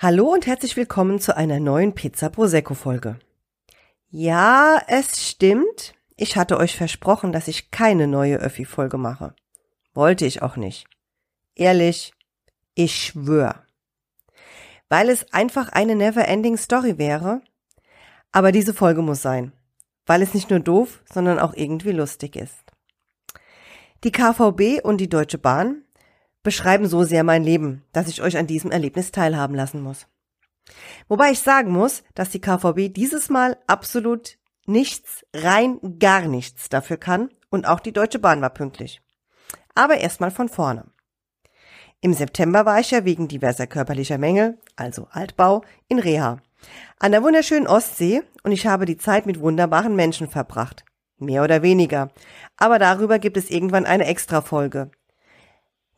Hallo und herzlich willkommen zu einer neuen Pizza Prosecco Folge. Ja, es stimmt. Ich hatte euch versprochen, dass ich keine neue Öffi Folge mache. Wollte ich auch nicht. Ehrlich, ich schwör. Weil es einfach eine never ending Story wäre. Aber diese Folge muss sein. Weil es nicht nur doof, sondern auch irgendwie lustig ist. Die KVB und die Deutsche Bahn beschreiben so sehr mein Leben, dass ich euch an diesem Erlebnis teilhaben lassen muss. Wobei ich sagen muss, dass die KVB dieses Mal absolut nichts, rein gar nichts dafür kann und auch die Deutsche Bahn war pünktlich. Aber erstmal von vorne. Im September war ich ja wegen diverser körperlicher Mängel, also Altbau, in Reha. An der wunderschönen Ostsee und ich habe die Zeit mit wunderbaren Menschen verbracht. Mehr oder weniger. Aber darüber gibt es irgendwann eine Extra-Folge.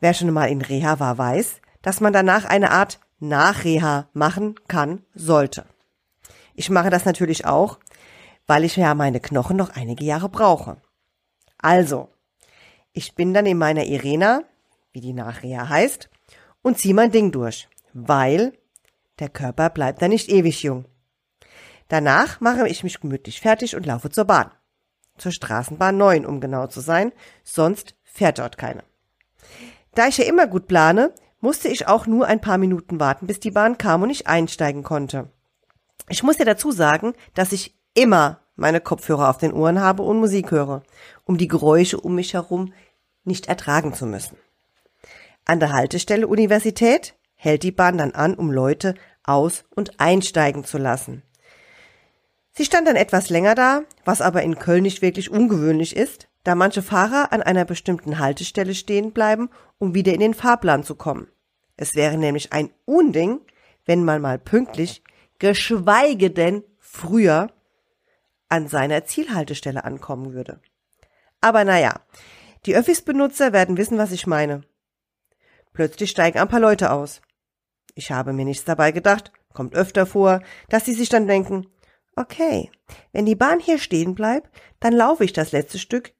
Wer schon mal in Reha war, weiß, dass man danach eine Art Nachreha machen kann, sollte. Ich mache das natürlich auch, weil ich ja meine Knochen noch einige Jahre brauche. Also, ich bin dann in meiner Irena, wie die Nachreha heißt, und ziehe mein Ding durch, weil der Körper bleibt da nicht ewig jung. Danach mache ich mich gemütlich fertig und laufe zur Bahn. Zur Straßenbahn 9, um genau zu sein, sonst fährt dort keine. Da ich ja immer gut plane, musste ich auch nur ein paar Minuten warten, bis die Bahn kam und ich einsteigen konnte. Ich muss ja dazu sagen, dass ich immer meine Kopfhörer auf den Ohren habe und Musik höre, um die Geräusche um mich herum nicht ertragen zu müssen. An der Haltestelle Universität hält die Bahn dann an, um Leute aus- und einsteigen zu lassen. Sie stand dann etwas länger da, was aber in Köln nicht wirklich ungewöhnlich ist, da manche Fahrer an einer bestimmten Haltestelle stehen bleiben, um wieder in den Fahrplan zu kommen. Es wäre nämlich ein Unding, wenn man mal pünktlich, geschweige denn früher, an seiner Zielhaltestelle ankommen würde. Aber naja, die Öffis-Benutzer werden wissen, was ich meine. Plötzlich steigen ein paar Leute aus. Ich habe mir nichts dabei gedacht, kommt öfter vor, dass sie sich dann denken, okay, wenn die Bahn hier stehen bleibt, dann laufe ich das letzte Stück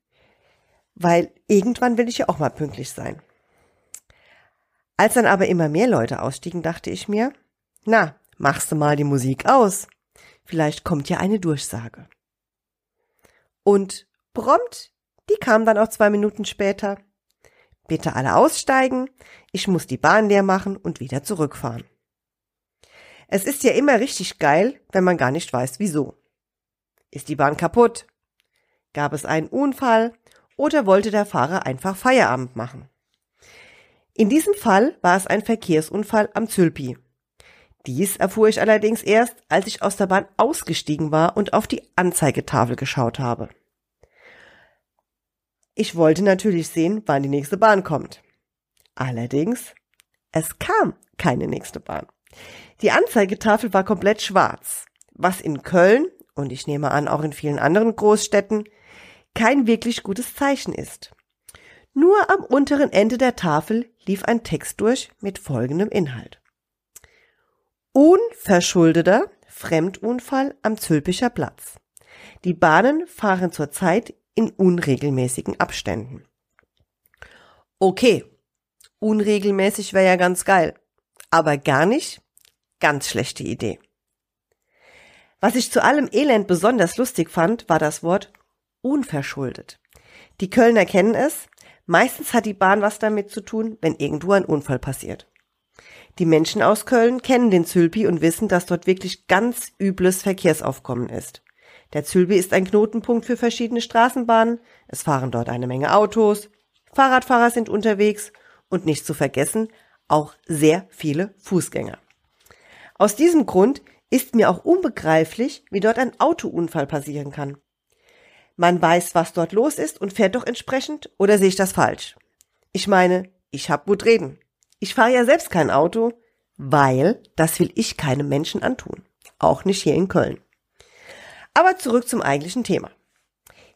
weil irgendwann will ich ja auch mal pünktlich sein. Als dann aber immer mehr Leute ausstiegen, dachte ich mir, na, machst du mal die Musik aus. Vielleicht kommt ja eine Durchsage. Und prompt, die kam dann auch zwei Minuten später. Bitte alle aussteigen, ich muss die Bahn leer machen und wieder zurückfahren. Es ist ja immer richtig geil, wenn man gar nicht weiß, wieso. Ist die Bahn kaputt? Gab es einen Unfall? Oder wollte der Fahrer einfach Feierabend machen. In diesem Fall war es ein Verkehrsunfall am Zülpi. Dies erfuhr ich allerdings erst, als ich aus der Bahn ausgestiegen war und auf die Anzeigetafel geschaut habe. Ich wollte natürlich sehen, wann die nächste Bahn kommt. Allerdings, es kam keine nächste Bahn. Die Anzeigetafel war komplett schwarz, was in Köln und ich nehme an auch in vielen anderen Großstädten kein wirklich gutes Zeichen ist. Nur am unteren Ende der Tafel lief ein Text durch mit folgendem Inhalt. Unverschuldeter Fremdunfall am Zülpicher Platz. Die Bahnen fahren zurzeit in unregelmäßigen Abständen. Okay, unregelmäßig wäre ja ganz geil, aber gar nicht, ganz schlechte Idee. Was ich zu allem Elend besonders lustig fand, war das Wort unverschuldet. Die Kölner kennen es. Meistens hat die Bahn was damit zu tun, wenn irgendwo ein Unfall passiert. Die Menschen aus Köln kennen den Zülpi und wissen, dass dort wirklich ganz übles Verkehrsaufkommen ist. Der Zülpi ist ein Knotenpunkt für verschiedene Straßenbahnen. Es fahren dort eine Menge Autos. Fahrradfahrer sind unterwegs und nicht zu vergessen, auch sehr viele Fußgänger. Aus diesem Grund ist mir auch unbegreiflich, wie dort ein Autounfall passieren kann. Man weiß, was dort los ist und fährt doch entsprechend, oder sehe ich das falsch? Ich meine, ich hab gut reden. Ich fahre ja selbst kein Auto, weil das will ich keinem Menschen antun. Auch nicht hier in Köln. Aber zurück zum eigentlichen Thema.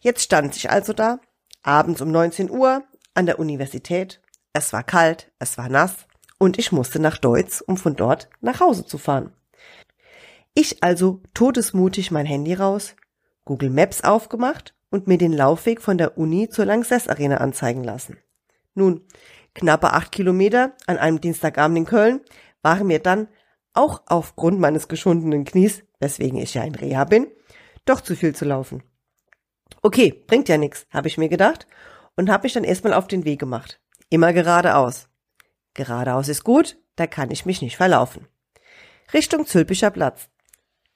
Jetzt stand ich also da, abends um 19 Uhr, an der Universität. Es war kalt, es war nass und ich musste nach Deutz, um von dort nach Hause zu fahren. Ich also todesmutig mein Handy raus, Google Maps aufgemacht und mir den Laufweg von der Uni zur Lanxess Arena anzeigen lassen. Nun, knappe acht Kilometer an einem Dienstagabend in Köln waren mir dann, auch aufgrund meines geschundenen Knies, weswegen ich ja in Reha bin, doch zu viel zu laufen. Okay, bringt ja nix, habe ich mir gedacht und habe mich dann erstmal auf den Weg gemacht. Immer geradeaus. Geradeaus ist gut, da kann ich mich nicht verlaufen. Richtung Zülpicher Platz.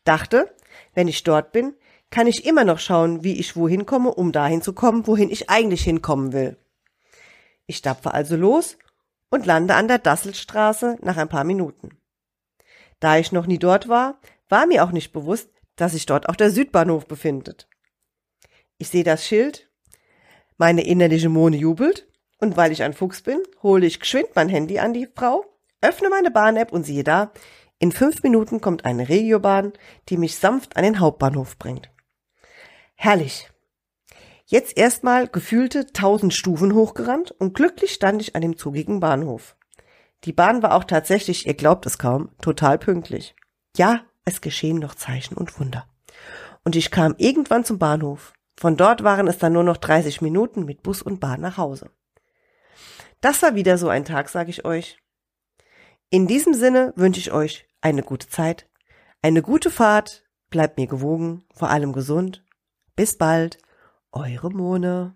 Dachte, wenn ich dort bin, kann ich immer noch schauen, wie ich wohin komme, um dahin zu kommen, wohin ich eigentlich hinkommen will. Ich stapfe also los und lande an der Dasselstraße nach ein paar Minuten. Da ich noch nie dort war, war mir auch nicht bewusst, dass sich dort auch der Südbahnhof befindet. Ich sehe das Schild, meine innerliche Mone jubelt und weil ich ein Fuchs bin, hole ich geschwind mein Handy an die Frau, öffne meine Bahn-App und siehe da, in fünf Minuten kommt eine Regiobahn, die mich sanft an den Hauptbahnhof bringt. Herrlich. Jetzt erstmal gefühlte tausend Stufen hochgerannt und glücklich stand ich an dem zugigen Bahnhof. Die Bahn war auch tatsächlich, ihr glaubt es kaum, total pünktlich. Ja, es geschehen noch Zeichen und Wunder. Und ich kam irgendwann zum Bahnhof. Von dort waren es dann nur noch 30 Minuten mit Bus und Bahn nach Hause. Das war wieder so ein Tag, sage ich euch. In diesem Sinne wünsche ich euch eine gute Zeit, eine gute Fahrt, bleibt mir gewogen, vor allem gesund. Bis bald, eure Mone.